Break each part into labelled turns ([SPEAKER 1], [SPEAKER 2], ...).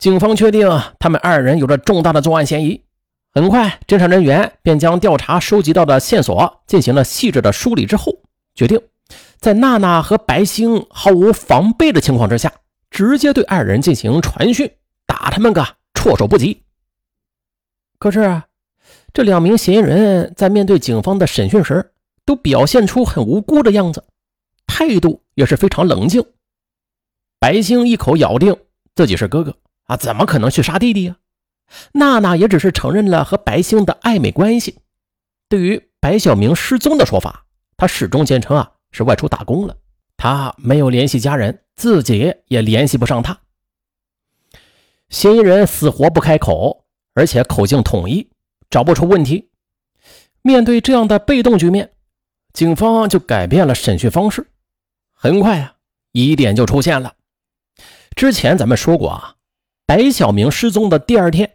[SPEAKER 1] 警方确定他们二人有着重大的作案嫌疑。很快，侦查人员便将调查收集到的线索进行了细致的梳理之后，决定在娜娜和白星毫无防备的情况之下，直接对二人进行传讯，打他们个措手不及。可是，这两名嫌疑人在面对警方的审讯时，都表现出很无辜的样子，态度也是非常冷静。白星一口咬定自己是哥哥啊，怎么可能去杀弟弟呀？娜娜也只是承认了和白星的暧昧关系。对于白小明失踪的说法，他始终坚称啊是外出打工了，他没有联系家人，自己也联系不上他。嫌疑人死活不开口，而且口径统一，找不出问题。面对这样的被动局面，警方就改变了审讯方式。很快啊，疑点就出现了。之前咱们说过啊，白小明失踪的第二天。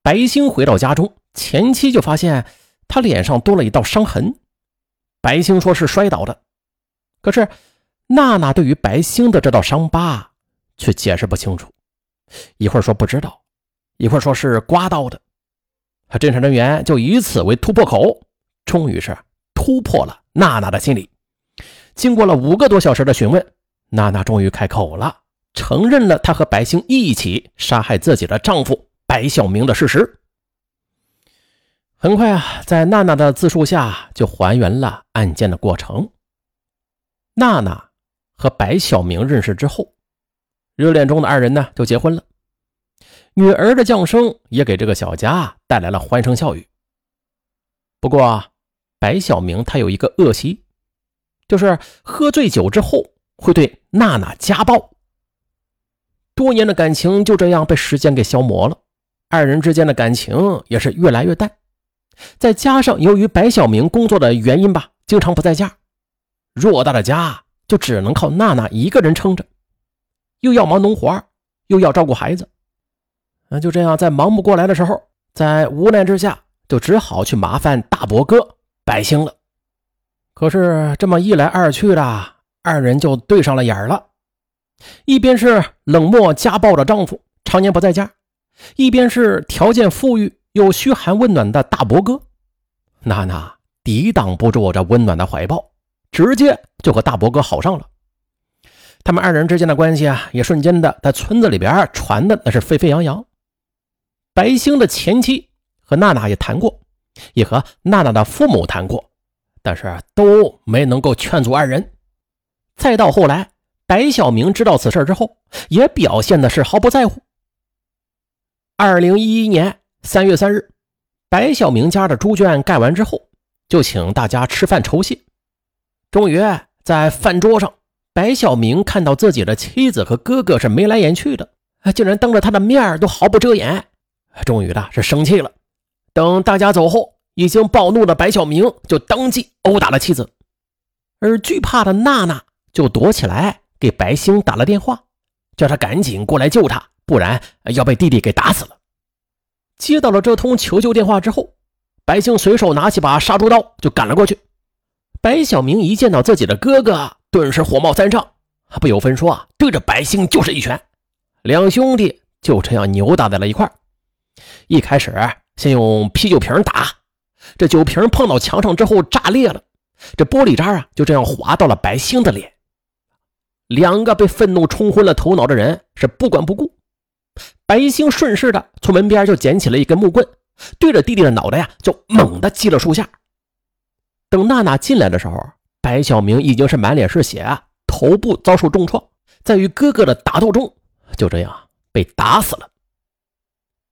[SPEAKER 1] 白星回到家中，前妻就发现他脸上多了一道伤痕。白星说是摔倒的，可是娜娜对于白星的这道伤疤却解释不清楚，一会儿说不知道，一会儿说是刮到的。侦查人员就以此为突破口，终于是突破了娜娜的心理。经过了五个多小时的询问，娜娜终于开口了，承认了她和白星一起杀害自己的丈夫。白晓明的事实，很快啊，在娜娜的自述下就还原了案件的过程。娜娜和白晓明认识之后，热恋中的二人呢就结婚了。女儿的降生也给这个小家带来了欢声笑语。不过，白晓明他有一个恶习，就是喝醉酒之后会对娜娜家暴。多年的感情就这样被时间给消磨了。二人之间的感情也是越来越淡，再加上由于白小明工作的原因吧，经常不在家，偌大的家就只能靠娜娜一个人撑着，又要忙农活，又要照顾孩子，那就这样在忙不过来的时候，在无奈之下，就只好去麻烦大伯哥白星了。可是这么一来二去的，二人就对上了眼了，一边是冷漠家暴的丈夫，常年不在家。一边是条件富裕又嘘寒问暖的大伯哥，娜娜抵挡不住我这温暖的怀抱，直接就和大伯哥好上了。他们二人之间的关系啊，也瞬间的在村子里边传的那是沸沸扬扬。白星的前妻和娜娜也谈过，也和娜娜的父母谈过，但是都没能够劝阻二人。再到后来，白小明知道此事之后，也表现的是毫不在乎。二零一一年三月三日，白小明家的猪圈盖完之后，就请大家吃饭酬谢。终于在饭桌上，白小明看到自己的妻子和哥哥是眉来眼去的，竟然当着他的面都毫不遮掩。终于的是生气了。等大家走后，已经暴怒的白小明就当即殴打了妻子，而惧怕的娜娜就躲起来给白星打了电话，叫他赶紧过来救他。不然要被弟弟给打死了。接到了这通求救电话之后，白星随手拿起把杀猪刀就赶了过去。白小明一见到自己的哥哥，顿时火冒三丈，不由分说啊，对着白星就是一拳。两兄弟就这样扭打在了一块一开始先用啤酒瓶打，这酒瓶碰到墙上之后炸裂了，这玻璃渣啊就这样划到了白星的脸。两个被愤怒冲昏了头脑的人是不管不顾。白星顺势的从门边就捡起了一根木棍，对着弟弟的脑袋呀就猛地击了数下。等娜娜进来的时候，白小明已经是满脸是血，头部遭受重创，在与哥哥的打斗中就这样被打死了。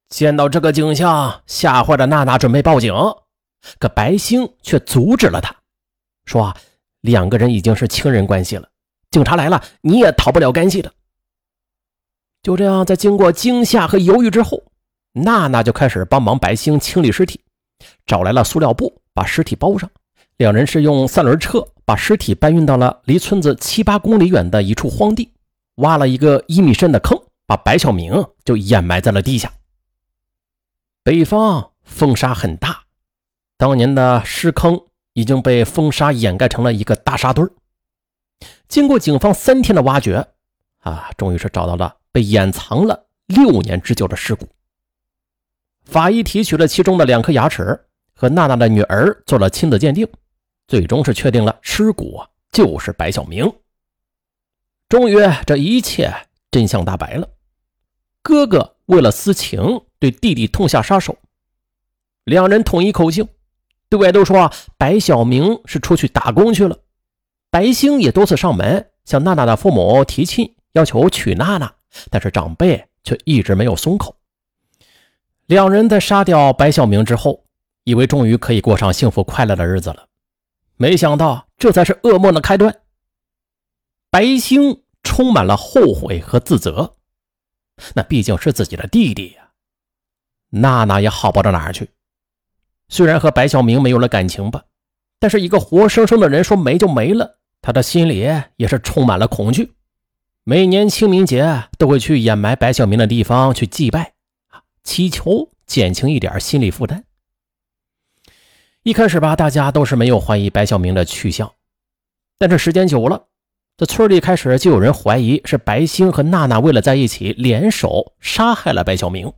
[SPEAKER 1] 见到这个景象，吓坏的娜娜准备报警，可白星却阻止了他，说：“啊两个人已经是亲人关系了，警察来了你也逃不了干系的。”就这样，在经过惊吓和犹豫之后，娜娜就开始帮忙白星清理尸体，找来了塑料布把尸体包上。两人是用三轮车把尸体搬运到了离村子七八公里远的一处荒地，挖了一个一米深的坑，把白小明就掩埋在了地下。北方风沙很大，当年的尸坑已经被风沙掩盖成了一个大沙堆儿经过警方三天的挖掘，啊，终于是找到了。被掩藏了六年之久的尸骨。法医提取了其中的两颗牙齿，和娜娜的女儿做了亲子鉴定，最终是确定了尸骨就是白小明。终于，这一切真相大白了。哥哥为了私情对弟弟痛下杀手，两人统一口径，对外都说白小明是出去打工去了。白星也多次上门向娜娜的父母提亲，要求娶娜娜，但是长辈却一直没有松口。两人在杀掉白小明之后，以为终于可以过上幸福快乐的日子了，没想到这才是噩梦的开端。白星充满了后悔和自责，那毕竟是自己的弟弟呀。娜娜也好不到哪儿去，虽然和白小明没有了感情吧，但是一个活生生的人说没就没了，他的心里也是充满了恐惧。每年清明节都会去掩埋白小明的地方去祭拜。祈求减轻一点心理负担。一开始吧，大家都是没有怀疑白小明的去向，但是时间久了，这村里开始就有人怀疑是白星和娜娜为了在一起联手杀害了白小明。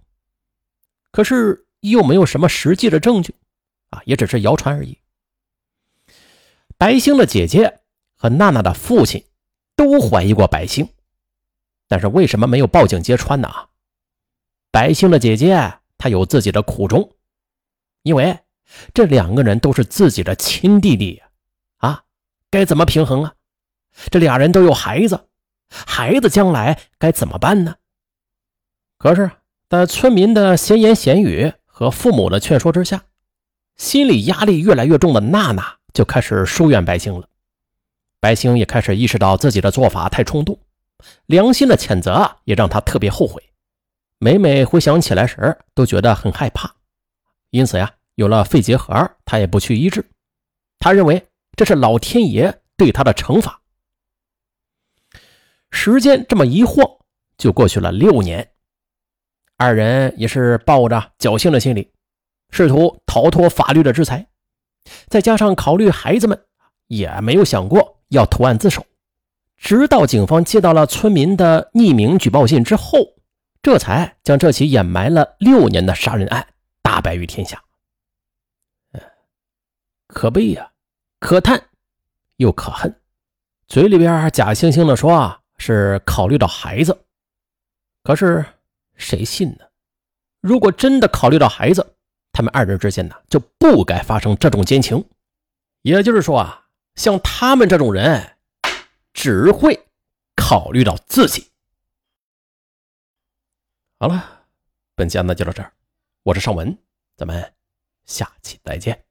[SPEAKER 1] 可是又没有什么实际的证据，啊，也只是谣传而已。白星的姐姐和娜娜的父亲都怀疑过白星，但是为什么没有报警揭穿呢？白星的姐姐，她有自己的苦衷，因为这两个人都是自己的亲弟弟啊，该怎么平衡啊？这俩人都有孩子，孩子将来该怎么办呢？可是，在村民的闲言闲语和父母的劝说之下，心理压力越来越重的娜娜就开始疏远白星了。白星也开始意识到自己的做法太冲动，良心的谴责啊也让他特别后悔。每每回想起来时，都觉得很害怕，因此呀，有了肺结核，他也不去医治。他认为这是老天爷对他的惩罚。时间这么一晃，就过去了六年，二人也是抱着侥幸的心理，试图逃脱法律的制裁。再加上考虑孩子们，也没有想过要投案自首。直到警方接到了村民的匿名举报信之后。这才将这起掩埋了六年的杀人案大白于天下。可悲呀，可叹又可恨。嘴里边假惺惺的说啊是考虑到孩子，可是谁信呢？如果真的考虑到孩子，他们二人之间呢就不该发生这种奸情。也就是说啊，像他们这种人，只会考虑到自己。好了，本期案子就到这儿，我是尚文，咱们下期再见。